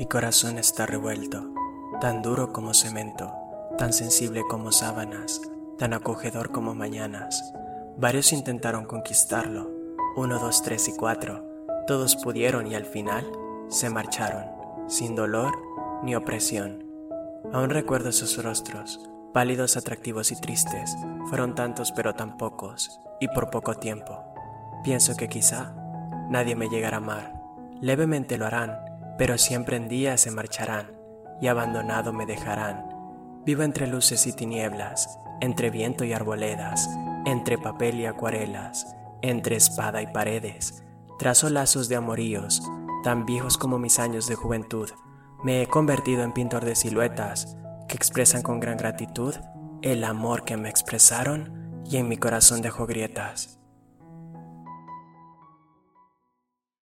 Mi corazón está revuelto, tan duro como cemento, tan sensible como sábanas, tan acogedor como mañanas. Varios intentaron conquistarlo, uno, dos, tres y cuatro. Todos pudieron y al final se marcharon, sin dolor ni opresión. Aún recuerdo esos rostros, pálidos, atractivos y tristes. Fueron tantos pero tan pocos, y por poco tiempo. Pienso que quizá nadie me llegará a amar. Levemente lo harán, pero siempre en día se marcharán y abandonado me dejarán. Vivo entre luces y tinieblas, entre viento y arboledas, entre papel y acuarelas, entre espada y paredes. Trazo lazos de amoríos, tan viejos como mis años de juventud. Me he convertido en pintor de siluetas que expresan con gran gratitud el amor que me expresaron y en mi corazón dejo grietas.